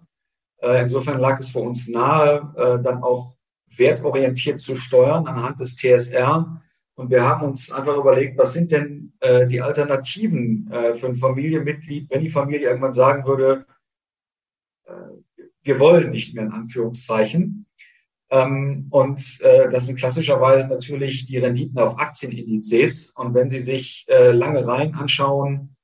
Äh, insofern lag es für uns nahe, äh, dann auch wertorientiert zu steuern anhand des TSR. Und wir haben uns einfach überlegt, was sind denn äh, die Alternativen äh, für ein Familienmitglied, wenn die Familie irgendwann sagen würde, äh, wir wollen nicht mehr in Anführungszeichen. Ähm, und äh, das sind klassischerweise natürlich die Renditen auf Aktienindizes. Und wenn Sie sich äh, lange Reihen anschauen,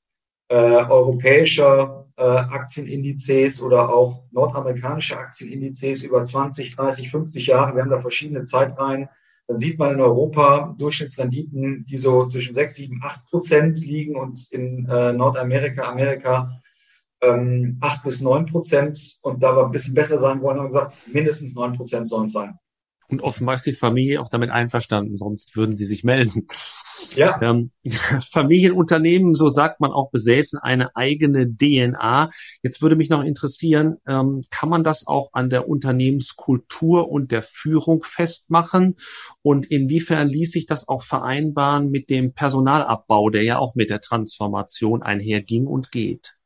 äh, europäischer äh, Aktienindizes oder auch nordamerikanische Aktienindizes über 20, 30, 50 Jahre, wir haben da verschiedene Zeitreihen, dann sieht man in Europa Durchschnittsrenditen, die so zwischen 6, 7, 8 Prozent liegen und in äh, Nordamerika, Amerika ähm, 8 bis 9 Prozent. Und da wir ein bisschen besser sein wollen, haben wir gesagt, mindestens 9 Prozent sollen es sein. Und offenbar ist die Familie auch damit einverstanden, sonst würden die sich melden. Ja. Ähm, *laughs* Familienunternehmen, so sagt man auch, besäßen eine eigene DNA. Jetzt würde mich noch interessieren, ähm, kann man das auch an der Unternehmenskultur und der Führung festmachen? Und inwiefern ließ sich das auch vereinbaren mit dem Personalabbau, der ja auch mit der Transformation einherging und geht?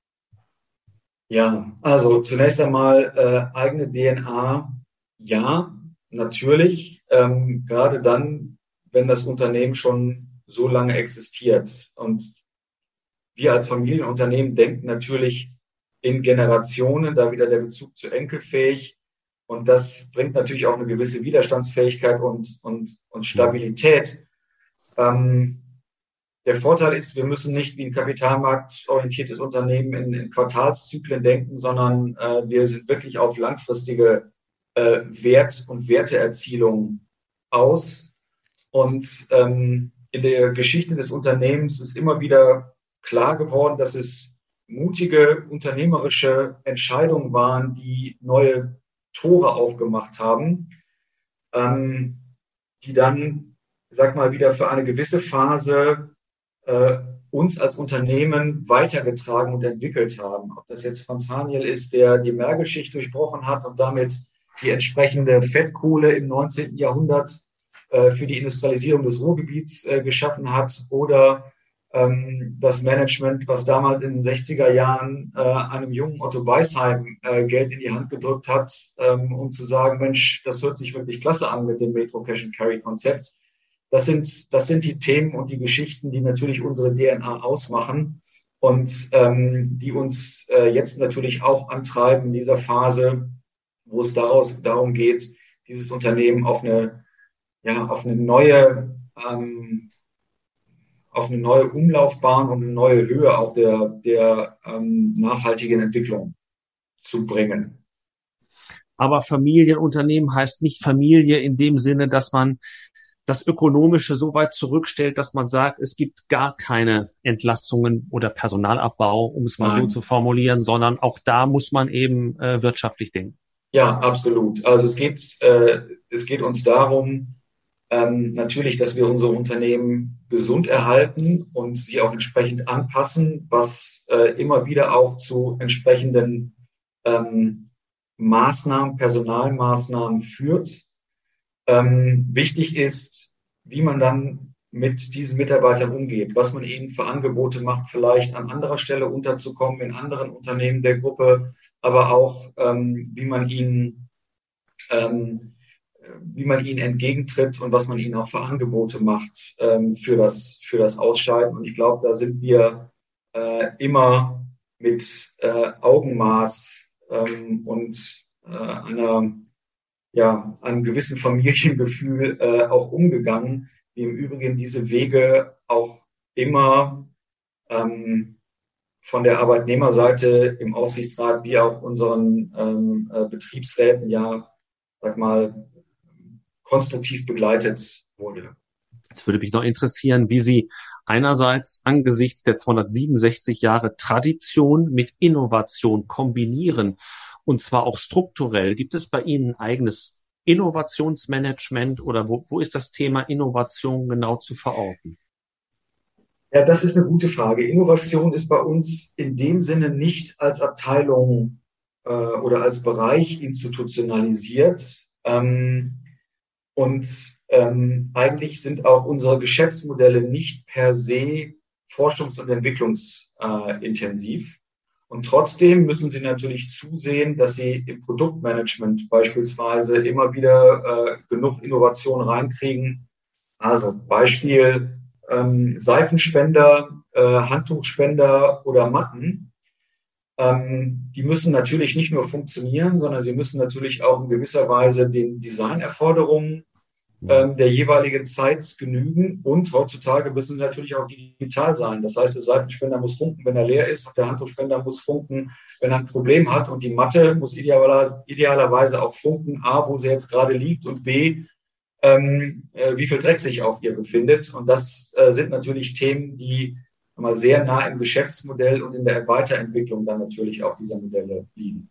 Ja, also zunächst einmal äh, eigene DNA, ja, natürlich. Ähm, gerade dann, wenn das Unternehmen schon so lange existiert. Und wir als Familienunternehmen denken natürlich in Generationen, da wieder der Bezug zu enkelfähig. Und das bringt natürlich auch eine gewisse Widerstandsfähigkeit und, und, und Stabilität. Ähm, der Vorteil ist, wir müssen nicht wie ein kapitalmarktorientiertes Unternehmen in, in Quartalszyklen denken, sondern äh, wir sind wirklich auf langfristige äh, Wert- und Werteerzielung aus. Und ähm, in der Geschichte des Unternehmens ist immer wieder klar geworden, dass es mutige unternehmerische Entscheidungen waren, die neue Tore aufgemacht haben. ähm, die dann, sag mal, wieder für eine gewisse Phase äh, uns als Unternehmen weitergetragen und entwickelt haben. Ob das jetzt Franz Haniel ist, der die Mergelschicht durchbrochen hat und damit die entsprechende Fettkohle im 19. Jahrhundert äh, für die Industrialisierung des Ruhrgebiets äh, geschaffen hat oder ähm, das Management, was damals in den 60er Jahren einem jungen Otto Beisheim äh, Geld in die Hand gedrückt hat, ähm, um zu sagen, Mensch, das hört sich wirklich klasse an mit dem Metro Cash and Carry Konzept. Das sind, das sind die Themen und die Geschichten, die natürlich unsere DNA ausmachen und ähm, die uns äh, jetzt natürlich auch antreiben in dieser Phase, wo es daraus darum geht, dieses Unternehmen auf eine, ja, auf eine neue ähm, auf eine neue Umlaufbahn und eine neue Höhe auch der, der ähm, nachhaltigen Entwicklung zu bringen. Aber Familienunternehmen heißt nicht Familie in dem Sinne, dass man das Ökonomische so weit zurückstellt, dass man sagt, es gibt gar keine Entlassungen oder Personalabbau, um es mal Nein. so zu formulieren, sondern auch da muss man eben äh, wirtschaftlich denken. Ja, absolut. Also es geht, äh, es geht uns darum, ähm, natürlich, dass wir unsere Unternehmen gesund erhalten und sie auch entsprechend anpassen, was äh, immer wieder auch zu entsprechenden ähm, Maßnahmen, Personalmaßnahmen führt. Ähm, wichtig ist, wie man dann mit diesen Mitarbeitern umgeht, was man ihnen für Angebote macht, vielleicht an anderer Stelle unterzukommen, in anderen Unternehmen der Gruppe, aber auch, ähm, wie man ihnen ähm, wie man ihnen entgegentritt und was man ihnen auch für Angebote macht ähm, für, das, für das Ausscheiden. Und ich glaube, da sind wir äh, immer mit äh, Augenmaß ähm, und äh, einer, ja, einem gewissen Familiengefühl äh, auch umgegangen, die im Übrigen diese Wege auch immer ähm, von der Arbeitnehmerseite im Aufsichtsrat wie auch unseren ähm, äh, Betriebsräten ja, sag mal, konstruktiv begleitet wurde. Jetzt würde mich noch interessieren, wie Sie einerseits angesichts der 267 Jahre Tradition mit Innovation kombinieren und zwar auch strukturell. Gibt es bei Ihnen ein eigenes Innovationsmanagement oder wo, wo ist das Thema Innovation genau zu verorten? Ja, das ist eine gute Frage. Innovation ist bei uns in dem Sinne nicht als Abteilung äh, oder als Bereich institutionalisiert. Ähm, und ähm, eigentlich sind auch unsere Geschäftsmodelle nicht per se forschungs- und entwicklungsintensiv. Äh, und trotzdem müssen sie natürlich zusehen, dass sie im Produktmanagement beispielsweise immer wieder äh, genug Innovation reinkriegen. Also Beispiel ähm, Seifenspender, äh, Handtuchspender oder Matten. Ähm, die müssen natürlich nicht nur funktionieren, sondern sie müssen natürlich auch in gewisser Weise den Designerforderungen ähm, der jeweiligen Zeit genügen. Und heutzutage müssen sie natürlich auch digital sein. Das heißt, der Seifenspender muss funken, wenn er leer ist. Der Handtuchspender muss funken, wenn er ein Problem hat. Und die Matte muss idealerweise, idealerweise auch funken, A, wo sie jetzt gerade liegt und B, ähm, äh, wie viel Dreck sich auf ihr befindet. Und das äh, sind natürlich Themen, die mal sehr nah im Geschäftsmodell und in der Weiterentwicklung dann natürlich auch dieser Modelle liegen.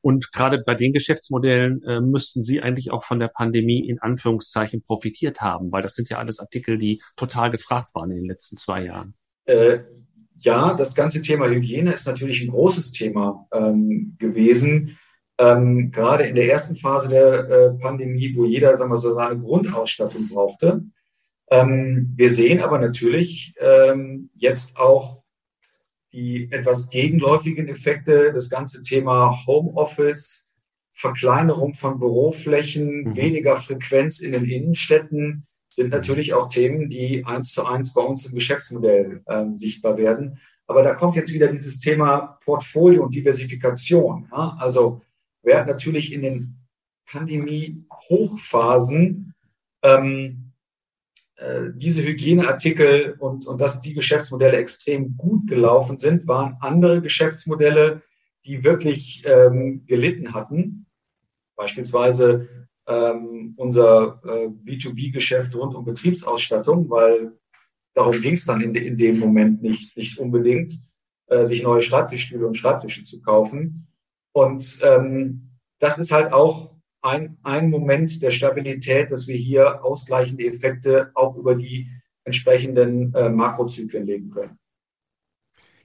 Und gerade bei den Geschäftsmodellen äh, müssten Sie eigentlich auch von der Pandemie in Anführungszeichen profitiert haben, weil das sind ja alles Artikel, die total gefragt waren in den letzten zwei Jahren. Äh, ja, das ganze Thema Hygiene ist natürlich ein großes Thema ähm, gewesen. Ähm, gerade in der ersten Phase der äh, Pandemie, wo jeder sagen wir so seine Grundausstattung brauchte, ähm, wir sehen aber natürlich ähm, jetzt auch die etwas gegenläufigen Effekte, das ganze Thema Homeoffice, Verkleinerung von Büroflächen, mhm. weniger Frequenz in den Innenstädten sind natürlich auch Themen, die eins zu eins bei uns im Geschäftsmodell ähm, sichtbar werden. Aber da kommt jetzt wieder dieses Thema Portfolio und Diversifikation. Ja? Also wir hatten natürlich in den Pandemie-Hochphasen ähm, äh, diese Hygieneartikel und, und dass die Geschäftsmodelle extrem gut gelaufen sind, waren andere Geschäftsmodelle, die wirklich ähm, gelitten hatten. Beispielsweise ähm, unser äh, B2B-Geschäft rund um Betriebsausstattung, weil darum ging es dann in, de, in dem Moment nicht, nicht unbedingt, äh, sich neue Schreibtischstühle und Schreibtische zu kaufen. Und ähm, das ist halt auch ein, ein Moment der Stabilität, dass wir hier ausgleichende Effekte auch über die entsprechenden äh, Makrozyklen legen können.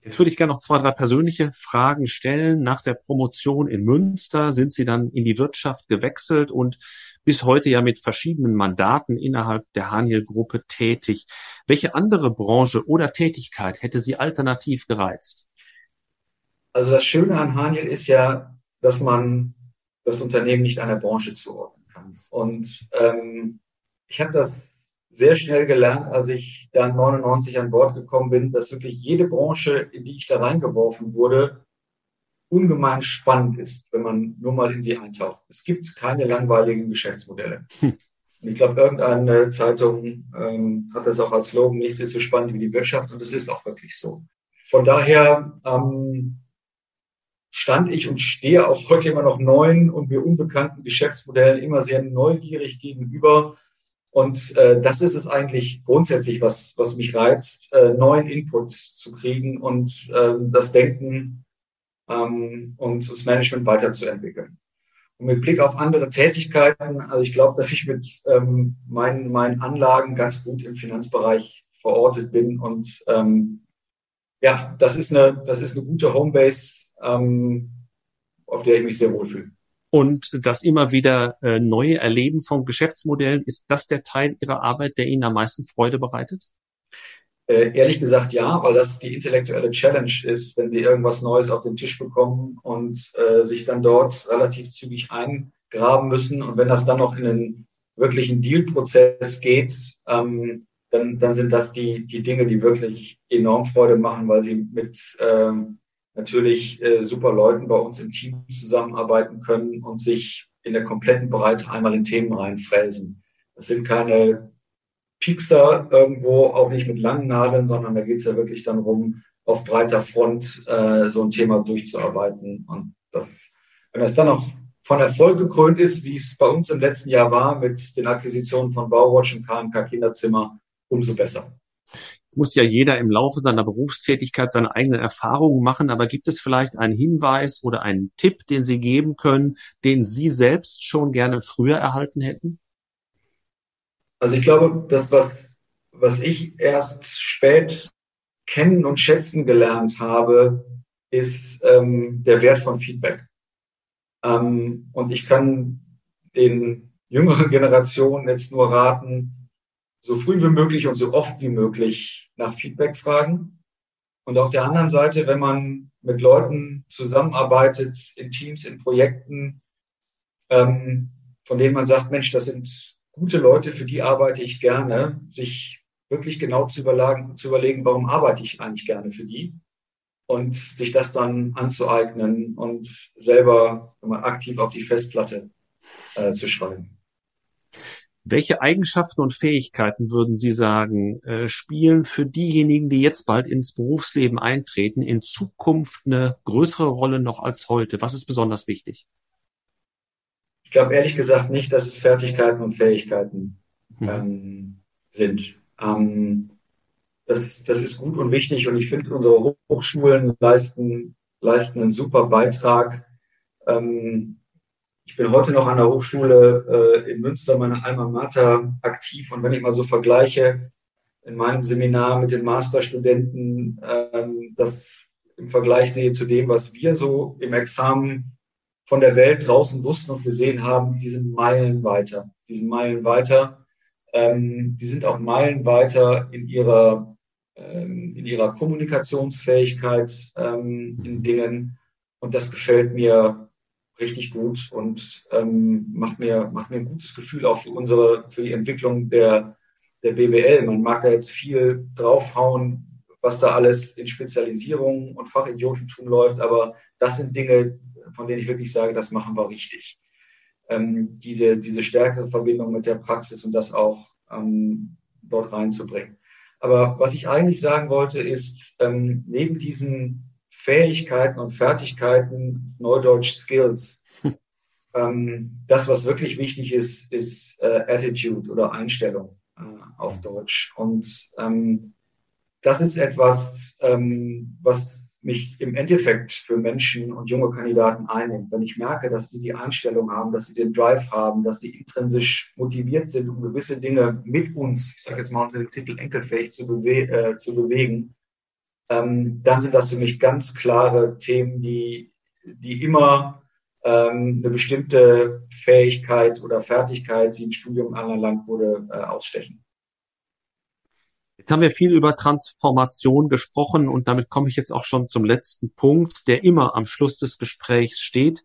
Jetzt würde ich gerne noch zwei, drei persönliche Fragen stellen. Nach der Promotion in Münster sind Sie dann in die Wirtschaft gewechselt und bis heute ja mit verschiedenen Mandaten innerhalb der Haniel-Gruppe tätig. Welche andere Branche oder Tätigkeit hätte Sie alternativ gereizt? Also das Schöne an Haniel ist ja, dass man das Unternehmen nicht einer Branche zuordnen kann. Und ähm, ich habe das sehr schnell gelernt, als ich dann 99 an Bord gekommen bin, dass wirklich jede Branche, in die ich da reingeworfen wurde, ungemein spannend ist, wenn man nur mal in sie eintaucht. Es gibt keine langweiligen Geschäftsmodelle. Hm. Und ich glaube, irgendeine Zeitung ähm, hat das auch als Slogan, nichts ist so spannend wie die Wirtschaft und es ist auch wirklich so. Von daher ähm, stand ich und stehe auch heute immer noch neuen und mir unbekannten Geschäftsmodellen immer sehr neugierig gegenüber und äh, das ist es eigentlich grundsätzlich, was, was mich reizt, äh, neuen Input zu kriegen und äh, das Denken ähm, und das Management weiterzuentwickeln. Und mit Blick auf andere Tätigkeiten, also ich glaube, dass ich mit ähm, meinen, meinen Anlagen ganz gut im Finanzbereich verortet bin und ähm, ja, das ist eine, das ist eine gute Homebase, ähm, auf der ich mich sehr wohlfühle und das immer wieder äh, neue Erleben von Geschäftsmodellen, ist das der Teil Ihrer Arbeit, der Ihnen am meisten Freude bereitet? Äh, ehrlich gesagt ja, weil das die intellektuelle Challenge ist, wenn Sie irgendwas Neues auf den Tisch bekommen und äh, sich dann dort relativ zügig eingraben müssen. Und wenn das dann noch in einen wirklichen Deal-Prozess geht, ähm, dann, dann sind das die, die Dinge, die wirklich enorm Freude machen, weil sie mit ähm, natürlich äh, super Leuten bei uns im Team zusammenarbeiten können und sich in der kompletten Breite einmal in Themen reinfräsen. Das sind keine Piekser irgendwo, auch nicht mit langen Nadeln, sondern da geht es ja wirklich dann rum, auf breiter Front äh, so ein Thema durchzuarbeiten. Und das ist, wenn das dann noch von Erfolg gekrönt ist, wie es bei uns im letzten Jahr war mit den Akquisitionen von Bauwatch und KMK Kinderzimmer, umso besser. Es muss ja jeder im Laufe seiner Berufstätigkeit seine eigenen Erfahrungen machen, aber gibt es vielleicht einen Hinweis oder einen Tipp, den Sie geben können, den Sie selbst schon gerne früher erhalten hätten? Also ich glaube, das, was, was ich erst spät kennen und schätzen gelernt habe, ist ähm, der Wert von Feedback. Ähm, und ich kann den jüngeren Generationen jetzt nur raten, so früh wie möglich und so oft wie möglich nach Feedback fragen. Und auf der anderen Seite, wenn man mit Leuten zusammenarbeitet, in Teams, in Projekten, ähm, von denen man sagt, Mensch, das sind gute Leute, für die arbeite ich gerne, sich wirklich genau zu überlegen, zu überlegen warum arbeite ich eigentlich gerne für die und sich das dann anzueignen und selber aktiv auf die Festplatte äh, zu schreiben. Welche Eigenschaften und Fähigkeiten würden Sie sagen, äh, spielen für diejenigen, die jetzt bald ins Berufsleben eintreten, in Zukunft eine größere Rolle noch als heute? Was ist besonders wichtig? Ich glaube ehrlich gesagt nicht, dass es Fertigkeiten und Fähigkeiten mhm. ähm, sind. Ähm, das, das ist gut und wichtig und ich finde, unsere Hochschulen leisten, leisten einen super Beitrag. Ähm, ich bin heute noch an der Hochschule äh, in Münster, meine Alma Mater, aktiv. Und wenn ich mal so vergleiche in meinem Seminar mit den Masterstudenten, ähm, das im Vergleich sehe zu dem, was wir so im Examen von der Welt draußen wussten und gesehen haben, die sind Meilen weiter. Die sind Meilen weiter. Ähm, die sind auch Meilen weiter in ihrer, ähm, in ihrer Kommunikationsfähigkeit ähm, in Dingen. Und das gefällt mir richtig gut und ähm, macht mir macht mir ein gutes Gefühl auch für unsere für die Entwicklung der der BWL. Man mag da jetzt viel draufhauen, was da alles in Spezialisierung und Fachidiotentum läuft, aber das sind Dinge, von denen ich wirklich sage, das machen wir richtig. Ähm, diese diese stärkere Verbindung mit der Praxis und das auch ähm, dort reinzubringen. Aber was ich eigentlich sagen wollte, ist, ähm, neben diesen Fähigkeiten und Fertigkeiten, Neudeutsch Skills. ähm, das, was wirklich wichtig ist, ist äh, Attitude oder Einstellung äh, auf Deutsch. Und ähm, das ist etwas, ähm, was mich im Endeffekt für Menschen und junge Kandidaten einnimmt, wenn ich merke, dass die die Einstellung haben, dass sie den Drive haben, dass die intrinsisch motiviert sind, um gewisse Dinge mit uns, ich sage jetzt mal unter dem Titel enkelfähig zu, bewe äh, zu bewegen, ähm, dann sind das für mich ganz klare Themen, die, die immer ähm, eine bestimmte Fähigkeit oder Fertigkeit, die im Studium anerlangt wurde, äh, ausstechen. Jetzt haben wir viel über Transformation gesprochen und damit komme ich jetzt auch schon zum letzten Punkt, der immer am Schluss des Gesprächs steht.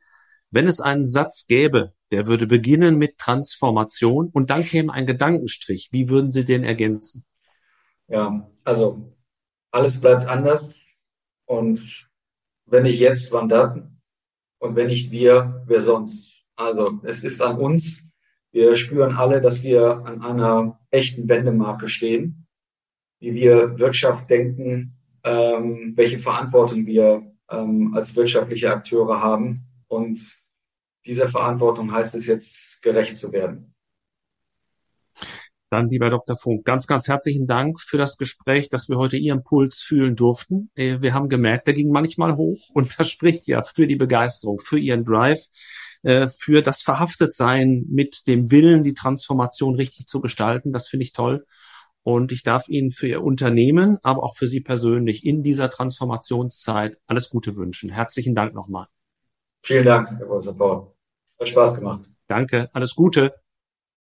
Wenn es einen Satz gäbe, der würde beginnen mit Transformation und dann käme ein Gedankenstrich, wie würden Sie den ergänzen? Ja, also alles bleibt anders und wenn nicht jetzt, wann dann? Und wenn nicht wir, wer sonst? Also es ist an uns. Wir spüren alle, dass wir an einer echten Wendemarke stehen wie wir Wirtschaft denken, ähm, welche Verantwortung wir ähm, als wirtschaftliche Akteure haben. Und dieser Verantwortung heißt es jetzt, gerecht zu werden. Dann, lieber Dr. Funk, ganz, ganz herzlichen Dank für das Gespräch, dass wir heute Ihren Puls fühlen durften. Äh, wir haben gemerkt, der ging manchmal hoch *laughs* und das spricht ja für die Begeisterung, für Ihren Drive, äh, für das Verhaftetsein mit dem Willen, die Transformation richtig zu gestalten. Das finde ich toll. Und ich darf Ihnen für Ihr Unternehmen, aber auch für Sie persönlich in dieser Transformationszeit alles Gute wünschen. Herzlichen Dank nochmal. Vielen Dank, Herr Professor Paul. Hat Spaß gemacht. Danke, alles Gute.